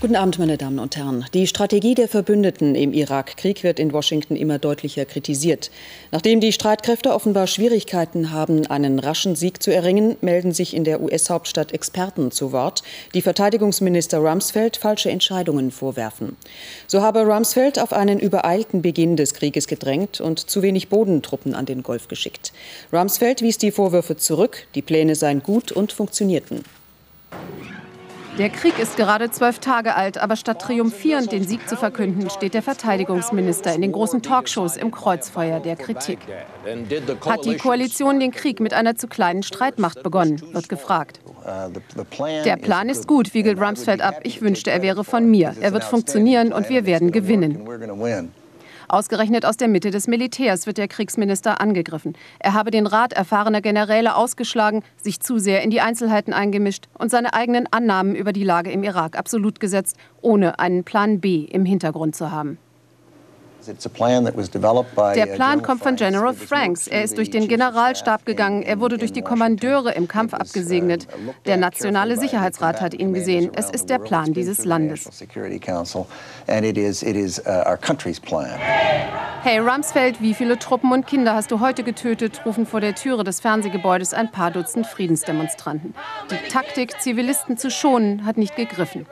Guten Abend, meine Damen und Herren. Die Strategie der Verbündeten im Irakkrieg wird in Washington immer deutlicher kritisiert. Nachdem die Streitkräfte offenbar Schwierigkeiten haben, einen raschen Sieg zu erringen, melden sich in der US-Hauptstadt Experten zu Wort, die Verteidigungsminister Rumsfeld falsche Entscheidungen vorwerfen. So habe Rumsfeld auf einen übereilten Beginn des Krieges gedrängt und zu wenig Bodentruppen an den Golf geschickt. Rumsfeld wies die Vorwürfe zurück, die Pläne seien gut und funktionierten. Der Krieg ist gerade zwölf Tage alt, aber statt triumphierend den Sieg zu verkünden, steht der Verteidigungsminister in den großen Talkshows im Kreuzfeuer der Kritik. Hat die Koalition den Krieg mit einer zu kleinen Streitmacht begonnen, wird gefragt. Der Plan ist gut, wiegelt Rumsfeld ab. Ich wünschte, er wäre von mir. Er wird funktionieren und wir werden gewinnen. Ausgerechnet aus der Mitte des Militärs wird der Kriegsminister angegriffen. Er habe den Rat erfahrener Generäle ausgeschlagen, sich zu sehr in die Einzelheiten eingemischt und seine eigenen Annahmen über die Lage im Irak absolut gesetzt, ohne einen Plan B im Hintergrund zu haben. Der uh, Plan kommt von General Franks. Er ist durch den Generalstab gegangen. Er wurde durch die Kommandeure im Kampf uh, abgesegnet. Der Nationale Sicherheitsrat hat ihn gesehen. Es ist der Plan dieses Landes. Uh, hey Rumsfeld, wie viele Truppen und Kinder hast du heute getötet? rufen vor der Türe des Fernsehgebäudes ein paar Dutzend Friedensdemonstranten. Die Taktik, Zivilisten zu schonen, hat nicht gegriffen.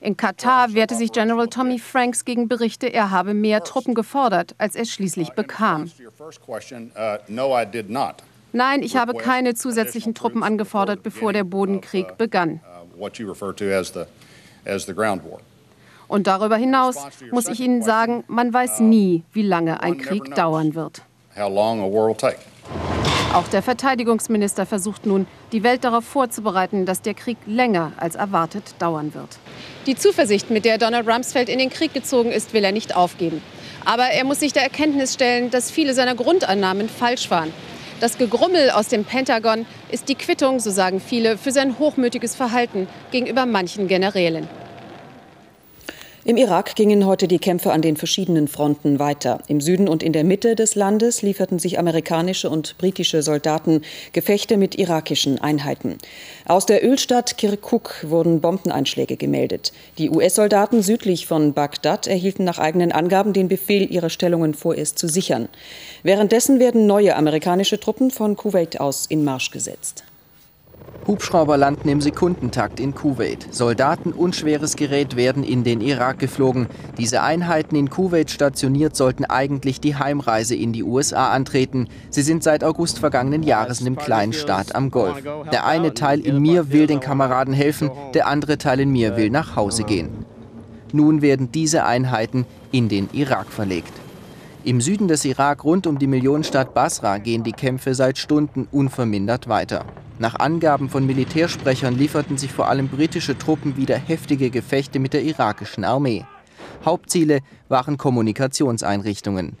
In Katar wehrte sich General Tommy Franks gegen Berichte, er habe mehr Truppen gefordert, als er schließlich bekam. Nein, ich habe keine zusätzlichen Truppen angefordert, bevor der Bodenkrieg begann. Und darüber hinaus muss ich Ihnen sagen, man weiß nie, wie lange ein Krieg dauern wird. Auch der Verteidigungsminister versucht nun, die Welt darauf vorzubereiten, dass der Krieg länger als erwartet dauern wird. Die Zuversicht, mit der Donald Rumsfeld in den Krieg gezogen ist, will er nicht aufgeben. Aber er muss sich der Erkenntnis stellen, dass viele seiner Grundannahmen falsch waren. Das Gegrummel aus dem Pentagon ist die Quittung, so sagen viele, für sein hochmütiges Verhalten gegenüber manchen Generälen. Im Irak gingen heute die Kämpfe an den verschiedenen Fronten weiter. Im Süden und in der Mitte des Landes lieferten sich amerikanische und britische Soldaten Gefechte mit irakischen Einheiten. Aus der Ölstadt Kirkuk wurden Bombeneinschläge gemeldet. Die US-Soldaten südlich von Bagdad erhielten nach eigenen Angaben den Befehl, ihre Stellungen vorerst zu sichern. Währenddessen werden neue amerikanische Truppen von Kuwait aus in Marsch gesetzt. Hubschrauber landen im Sekundentakt in Kuwait. Soldaten und schweres Gerät werden in den Irak geflogen. Diese Einheiten in Kuwait stationiert sollten eigentlich die Heimreise in die USA antreten. Sie sind seit August vergangenen Jahres in dem kleinen Staat am Golf. Der eine Teil in mir will den Kameraden helfen, der andere Teil in mir will nach Hause gehen. Nun werden diese Einheiten in den Irak verlegt. Im Süden des Irak rund um die Millionenstadt Basra gehen die Kämpfe seit Stunden unvermindert weiter. Nach Angaben von Militärsprechern lieferten sich vor allem britische Truppen wieder heftige Gefechte mit der irakischen Armee. Hauptziele waren Kommunikationseinrichtungen.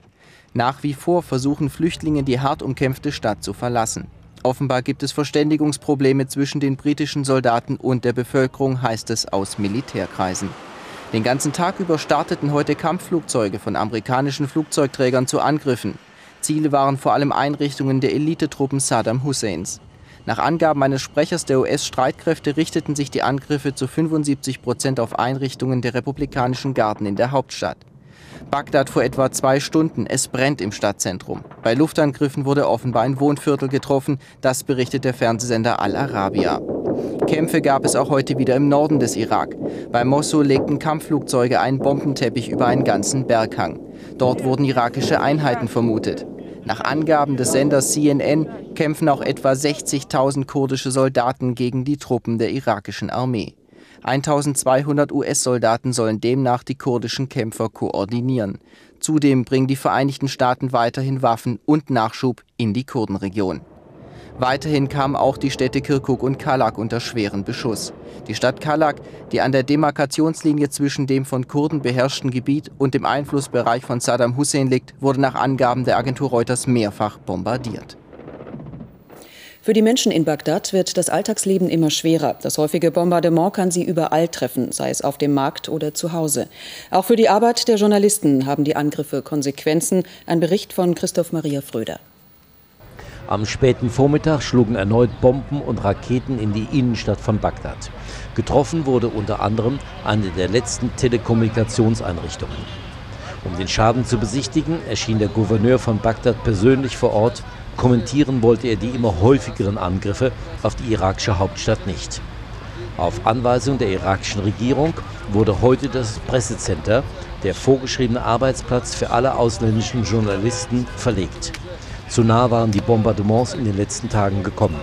Nach wie vor versuchen Flüchtlinge die hart umkämpfte Stadt zu verlassen. Offenbar gibt es Verständigungsprobleme zwischen den britischen Soldaten und der Bevölkerung, heißt es aus Militärkreisen. Den ganzen Tag über starteten heute Kampfflugzeuge von amerikanischen Flugzeugträgern zu Angriffen. Ziele waren vor allem Einrichtungen der Elitetruppen Saddam Husseins. Nach Angaben eines Sprechers der US-Streitkräfte richteten sich die Angriffe zu 75 Prozent auf Einrichtungen der republikanischen Garden in der Hauptstadt. Bagdad vor etwa zwei Stunden. Es brennt im Stadtzentrum. Bei Luftangriffen wurde offenbar ein Wohnviertel getroffen. Das berichtet der Fernsehsender Al Arabiya. Kämpfe gab es auch heute wieder im Norden des Irak. Bei Mosul legten Kampfflugzeuge einen Bombenteppich über einen ganzen Berghang. Dort wurden irakische Einheiten vermutet. Nach Angaben des Senders CNN kämpfen auch etwa 60.000 kurdische Soldaten gegen die Truppen der irakischen Armee. 1200 US-Soldaten sollen demnach die kurdischen Kämpfer koordinieren. Zudem bringen die Vereinigten Staaten weiterhin Waffen und Nachschub in die Kurdenregion. Weiterhin kamen auch die Städte Kirkuk und Kalak unter schweren Beschuss. Die Stadt Kalak, die an der Demarkationslinie zwischen dem von Kurden beherrschten Gebiet und dem Einflussbereich von Saddam Hussein liegt, wurde nach Angaben der Agentur Reuters mehrfach bombardiert. Für die Menschen in Bagdad wird das Alltagsleben immer schwerer. Das häufige Bombardement kann sie überall treffen, sei es auf dem Markt oder zu Hause. Auch für die Arbeit der Journalisten haben die Angriffe Konsequenzen. Ein Bericht von Christoph Maria Fröder. Am späten Vormittag schlugen erneut Bomben und Raketen in die Innenstadt von Bagdad. Getroffen wurde unter anderem eine der letzten Telekommunikationseinrichtungen. Um den Schaden zu besichtigen, erschien der Gouverneur von Bagdad persönlich vor Ort. Kommentieren wollte er die immer häufigeren Angriffe auf die irakische Hauptstadt nicht. Auf Anweisung der irakischen Regierung wurde heute das Pressecenter, der vorgeschriebene Arbeitsplatz für alle ausländischen Journalisten, verlegt. Zu nah waren die Bombardements in den letzten Tagen gekommen.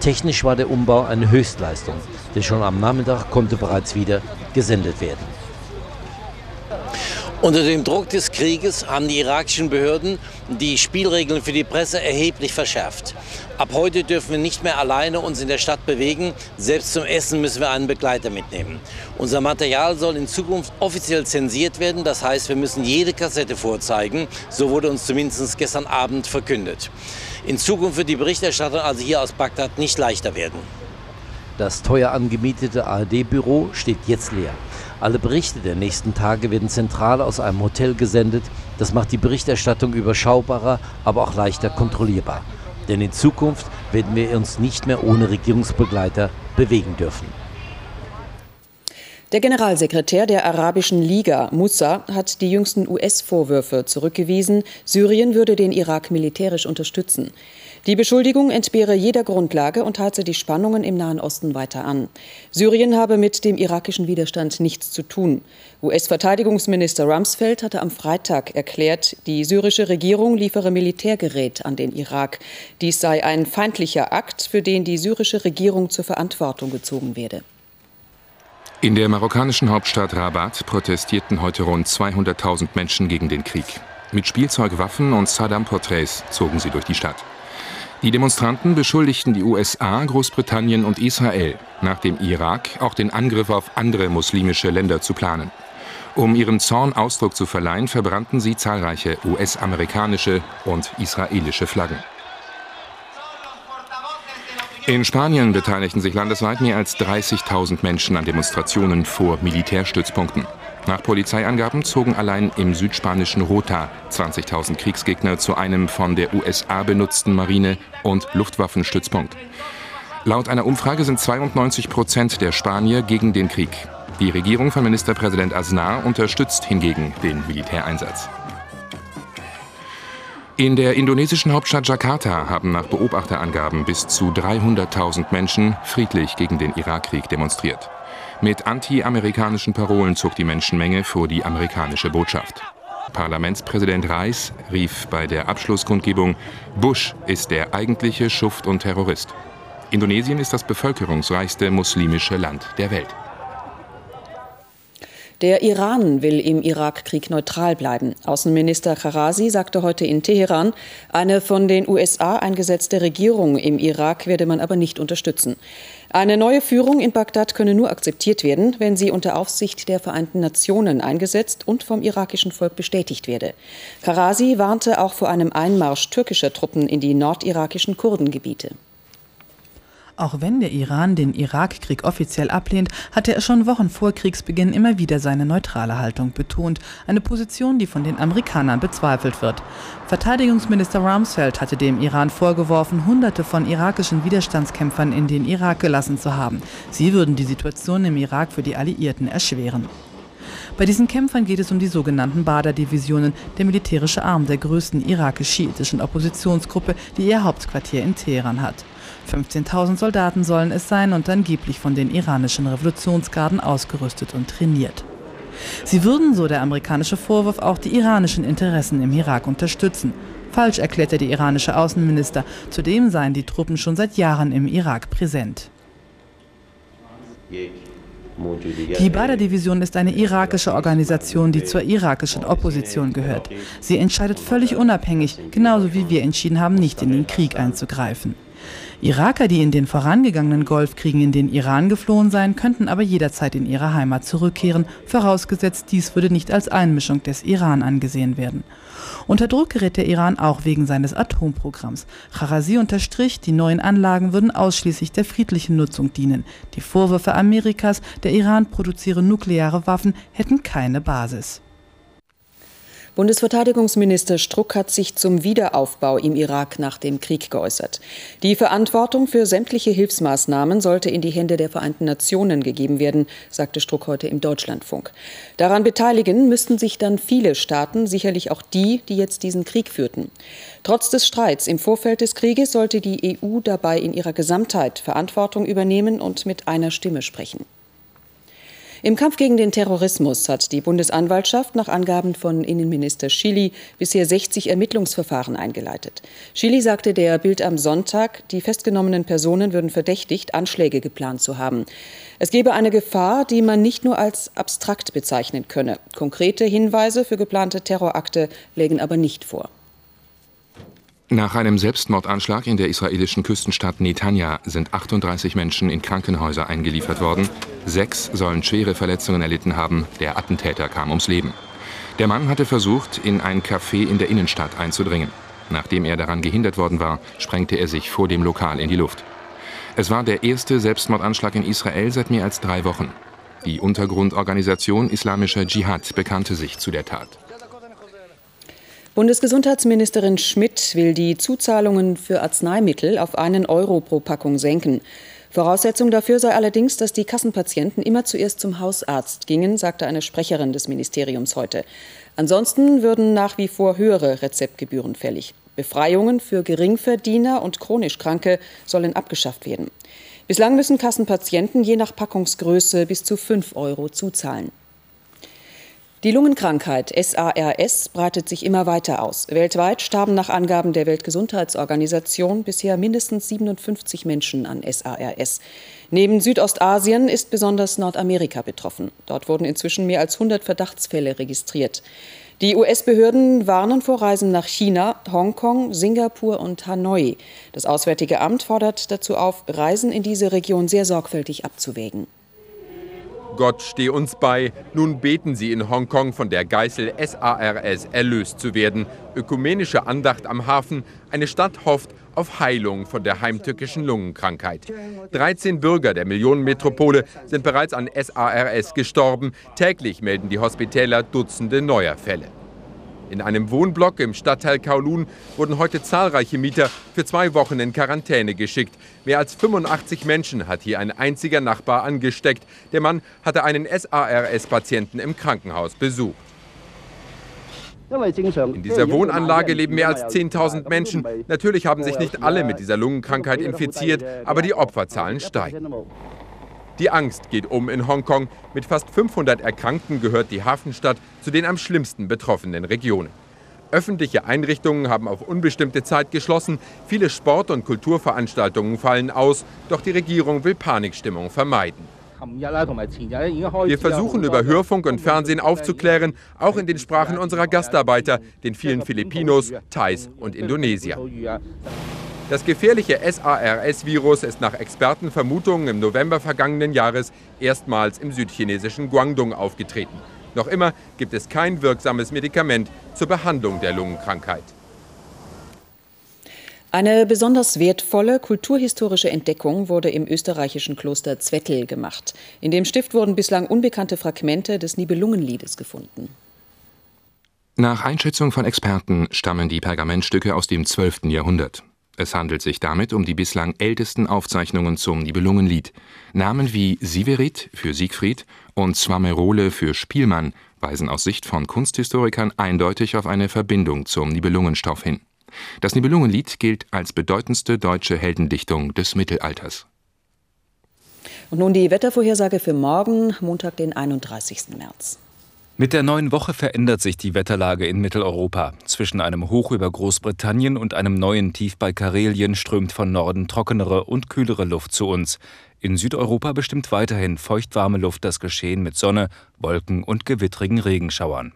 Technisch war der Umbau eine Höchstleistung, denn schon am Nachmittag konnte bereits wieder gesendet werden. Unter dem Druck des Krieges haben die irakischen Behörden die Spielregeln für die Presse erheblich verschärft. Ab heute dürfen wir nicht mehr alleine uns in der Stadt bewegen. Selbst zum Essen müssen wir einen Begleiter mitnehmen. Unser Material soll in Zukunft offiziell zensiert werden. Das heißt, wir müssen jede Kassette vorzeigen. So wurde uns zumindest gestern Abend verkündet. In Zukunft wird die Berichterstattung also hier aus Bagdad nicht leichter werden. Das teuer angemietete ARD-Büro steht jetzt leer. Alle Berichte der nächsten Tage werden zentral aus einem Hotel gesendet. Das macht die Berichterstattung überschaubarer, aber auch leichter kontrollierbar. Denn in Zukunft werden wir uns nicht mehr ohne Regierungsbegleiter bewegen dürfen. Der Generalsekretär der Arabischen Liga, Moussa, hat die jüngsten US-Vorwürfe zurückgewiesen, Syrien würde den Irak militärisch unterstützen. Die Beschuldigung entbehre jeder Grundlage und heize die Spannungen im Nahen Osten weiter an. Syrien habe mit dem irakischen Widerstand nichts zu tun. US-Verteidigungsminister Rumsfeld hatte am Freitag erklärt, die syrische Regierung liefere Militärgerät an den Irak. Dies sei ein feindlicher Akt, für den die syrische Regierung zur Verantwortung gezogen werde. In der marokkanischen Hauptstadt Rabat protestierten heute rund 200.000 Menschen gegen den Krieg. Mit Spielzeugwaffen und Saddam-Porträts zogen sie durch die Stadt. Die Demonstranten beschuldigten die USA, Großbritannien und Israel, nach dem Irak auch den Angriff auf andere muslimische Länder zu planen. Um ihrem Zorn Ausdruck zu verleihen, verbrannten sie zahlreiche US-amerikanische und israelische Flaggen. In Spanien beteiligten sich landesweit mehr als 30.000 Menschen an Demonstrationen vor Militärstützpunkten. Nach Polizeiangaben zogen allein im südspanischen Rota 20.000 Kriegsgegner zu einem von der USA benutzten Marine- und Luftwaffenstützpunkt. Laut einer Umfrage sind 92 Prozent der Spanier gegen den Krieg. Die Regierung von Ministerpräsident Aznar unterstützt hingegen den Militäreinsatz. In der indonesischen Hauptstadt Jakarta haben nach Beobachterangaben bis zu 300.000 Menschen friedlich gegen den Irakkrieg demonstriert. Mit anti-amerikanischen Parolen zog die Menschenmenge vor die amerikanische Botschaft. Parlamentspräsident Reis rief bei der Abschlusskundgebung, Bush ist der eigentliche Schuft und Terrorist. Indonesien ist das bevölkerungsreichste muslimische Land der Welt. Der Iran will im Irakkrieg neutral bleiben. Außenminister Kharasi sagte heute in Teheran, eine von den USA eingesetzte Regierung im Irak werde man aber nicht unterstützen. Eine neue Führung in Bagdad könne nur akzeptiert werden, wenn sie unter Aufsicht der Vereinten Nationen eingesetzt und vom irakischen Volk bestätigt werde. Kharasi warnte auch vor einem Einmarsch türkischer Truppen in die nordirakischen Kurdengebiete. Auch wenn der Iran den Irakkrieg offiziell ablehnt, hatte er schon Wochen vor Kriegsbeginn immer wieder seine neutrale Haltung betont, eine Position, die von den Amerikanern bezweifelt wird. Verteidigungsminister Rumsfeld hatte dem Iran vorgeworfen, Hunderte von irakischen Widerstandskämpfern in den Irak gelassen zu haben. Sie würden die Situation im Irak für die Alliierten erschweren. Bei diesen Kämpfern geht es um die sogenannten Badr-Divisionen, der militärische Arm der größten irakisch-schiitischen Oppositionsgruppe, die ihr Hauptquartier in Teheran hat. 15.000 Soldaten sollen es sein und angeblich von den iranischen Revolutionsgarden ausgerüstet und trainiert. Sie würden, so der amerikanische Vorwurf, auch die iranischen Interessen im Irak unterstützen. Falsch erklärte der iranische Außenminister. Zudem seien die Truppen schon seit Jahren im Irak präsent. Die Badr-Division ist eine irakische Organisation, die zur irakischen Opposition gehört. Sie entscheidet völlig unabhängig, genauso wie wir entschieden haben, nicht in den Krieg einzugreifen. Iraker, die in den vorangegangenen Golfkriegen in den Iran geflohen seien, könnten aber jederzeit in ihre Heimat zurückkehren, vorausgesetzt dies würde nicht als Einmischung des Iran angesehen werden. Unter Druck gerät der Iran auch wegen seines Atomprogramms. Kharasi unterstrich, die neuen Anlagen würden ausschließlich der friedlichen Nutzung dienen. Die Vorwürfe Amerikas, der Iran produziere nukleare Waffen, hätten keine Basis. Bundesverteidigungsminister Struck hat sich zum Wiederaufbau im Irak nach dem Krieg geäußert. Die Verantwortung für sämtliche Hilfsmaßnahmen sollte in die Hände der Vereinten Nationen gegeben werden, sagte Struck heute im Deutschlandfunk. Daran beteiligen müssten sich dann viele Staaten, sicherlich auch die, die jetzt diesen Krieg führten. Trotz des Streits im Vorfeld des Krieges sollte die EU dabei in ihrer Gesamtheit Verantwortung übernehmen und mit einer Stimme sprechen. Im Kampf gegen den Terrorismus hat die Bundesanwaltschaft nach Angaben von Innenminister Schily bisher 60 Ermittlungsverfahren eingeleitet. Schily sagte der Bild am Sonntag, die festgenommenen Personen würden verdächtigt, Anschläge geplant zu haben. Es gebe eine Gefahr, die man nicht nur als abstrakt bezeichnen könne. Konkrete Hinweise für geplante Terrorakte lägen aber nicht vor. Nach einem Selbstmordanschlag in der israelischen Küstenstadt Netanya sind 38 Menschen in Krankenhäuser eingeliefert worden. Sechs sollen schwere Verletzungen erlitten haben. Der Attentäter kam ums Leben. Der Mann hatte versucht, in ein Café in der Innenstadt einzudringen. Nachdem er daran gehindert worden war, sprengte er sich vor dem Lokal in die Luft. Es war der erste Selbstmordanschlag in Israel seit mehr als drei Wochen. Die Untergrundorganisation Islamischer Dschihad bekannte sich zu der Tat. Bundesgesundheitsministerin Schmidt will die Zuzahlungen für Arzneimittel auf einen Euro pro Packung senken. Voraussetzung dafür sei allerdings, dass die Kassenpatienten immer zuerst zum Hausarzt gingen, sagte eine Sprecherin des Ministeriums heute. Ansonsten würden nach wie vor höhere Rezeptgebühren fällig. Befreiungen für Geringverdiener und chronisch Kranke sollen abgeschafft werden. Bislang müssen Kassenpatienten je nach Packungsgröße bis zu 5 Euro zuzahlen. Die Lungenkrankheit SARS breitet sich immer weiter aus. Weltweit starben nach Angaben der Weltgesundheitsorganisation bisher mindestens 57 Menschen an SARS. Neben Südostasien ist besonders Nordamerika betroffen. Dort wurden inzwischen mehr als 100 Verdachtsfälle registriert. Die US-Behörden warnen vor Reisen nach China, Hongkong, Singapur und Hanoi. Das Auswärtige Amt fordert dazu auf, Reisen in diese Region sehr sorgfältig abzuwägen. Gott stehe uns bei. Nun beten sie in Hongkong von der Geißel SARS erlöst zu werden. Ökumenische Andacht am Hafen. Eine Stadt hofft auf Heilung von der heimtückischen Lungenkrankheit. 13 Bürger der Millionenmetropole sind bereits an SARS gestorben. Täglich melden die Hospitäler Dutzende neuer Fälle. In einem Wohnblock im Stadtteil Kowloon wurden heute zahlreiche Mieter für zwei Wochen in Quarantäne geschickt. Mehr als 85 Menschen hat hier ein einziger Nachbar angesteckt. Der Mann hatte einen SARS-Patienten im Krankenhaus besucht. In dieser Wohnanlage leben mehr als 10.000 Menschen. Natürlich haben sich nicht alle mit dieser Lungenkrankheit infiziert, aber die Opferzahlen steigen. Die Angst geht um in Hongkong. Mit fast 500 Erkrankten gehört die Hafenstadt zu den am schlimmsten betroffenen Regionen. Öffentliche Einrichtungen haben auf unbestimmte Zeit geschlossen. Viele Sport- und Kulturveranstaltungen fallen aus. Doch die Regierung will Panikstimmung vermeiden. Wir versuchen über Hörfunk und Fernsehen aufzuklären, auch in den Sprachen unserer Gastarbeiter, den vielen Filipinos, Thais und Indonesier. Das gefährliche SARS-Virus ist nach Expertenvermutungen im November vergangenen Jahres erstmals im südchinesischen Guangdong aufgetreten. Noch immer gibt es kein wirksames Medikament zur Behandlung der Lungenkrankheit. Eine besonders wertvolle kulturhistorische Entdeckung wurde im österreichischen Kloster Zwettl gemacht. In dem Stift wurden bislang unbekannte Fragmente des Nibelungenliedes gefunden. Nach Einschätzung von Experten stammen die Pergamentstücke aus dem 12. Jahrhundert. Es handelt sich damit um die bislang ältesten Aufzeichnungen zum Nibelungenlied. Namen wie Siverit für Siegfried und Swamerole für Spielmann weisen aus Sicht von Kunsthistorikern eindeutig auf eine Verbindung zum Nibelungenstoff hin. Das Nibelungenlied gilt als bedeutendste deutsche Heldendichtung des Mittelalters. Und nun die Wettervorhersage für morgen, Montag, den 31. März. Mit der neuen Woche verändert sich die Wetterlage in Mitteleuropa. Zwischen einem Hoch über Großbritannien und einem neuen Tief bei Karelien strömt von Norden trockenere und kühlere Luft zu uns. In Südeuropa bestimmt weiterhin feuchtwarme Luft das Geschehen mit Sonne, Wolken und gewittrigen Regenschauern.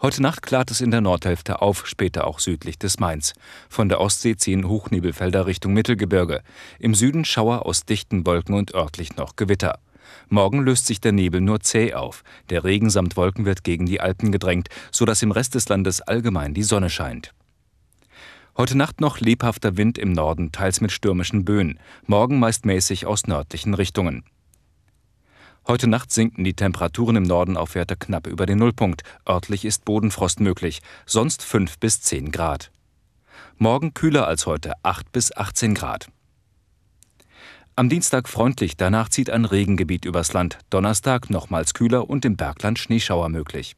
Heute Nacht klart es in der Nordhälfte auf, später auch südlich des Mains. Von der Ostsee ziehen Hochnebelfelder Richtung Mittelgebirge. Im Süden Schauer aus dichten Wolken und örtlich noch Gewitter. Morgen löst sich der Nebel nur zäh auf. Der Regen samt Wolken wird gegen die Alpen gedrängt, sodass im Rest des Landes allgemein die Sonne scheint. Heute Nacht noch lebhafter Wind im Norden, teils mit stürmischen Böen. Morgen meist mäßig aus nördlichen Richtungen. Heute Nacht sinken die Temperaturen im Norden auf Werte knapp über den Nullpunkt. Örtlich ist Bodenfrost möglich, sonst 5 bis 10 Grad. Morgen kühler als heute, 8 bis 18 Grad. Am Dienstag freundlich, danach zieht ein Regengebiet übers Land. Donnerstag nochmals kühler und im Bergland Schneeschauer möglich.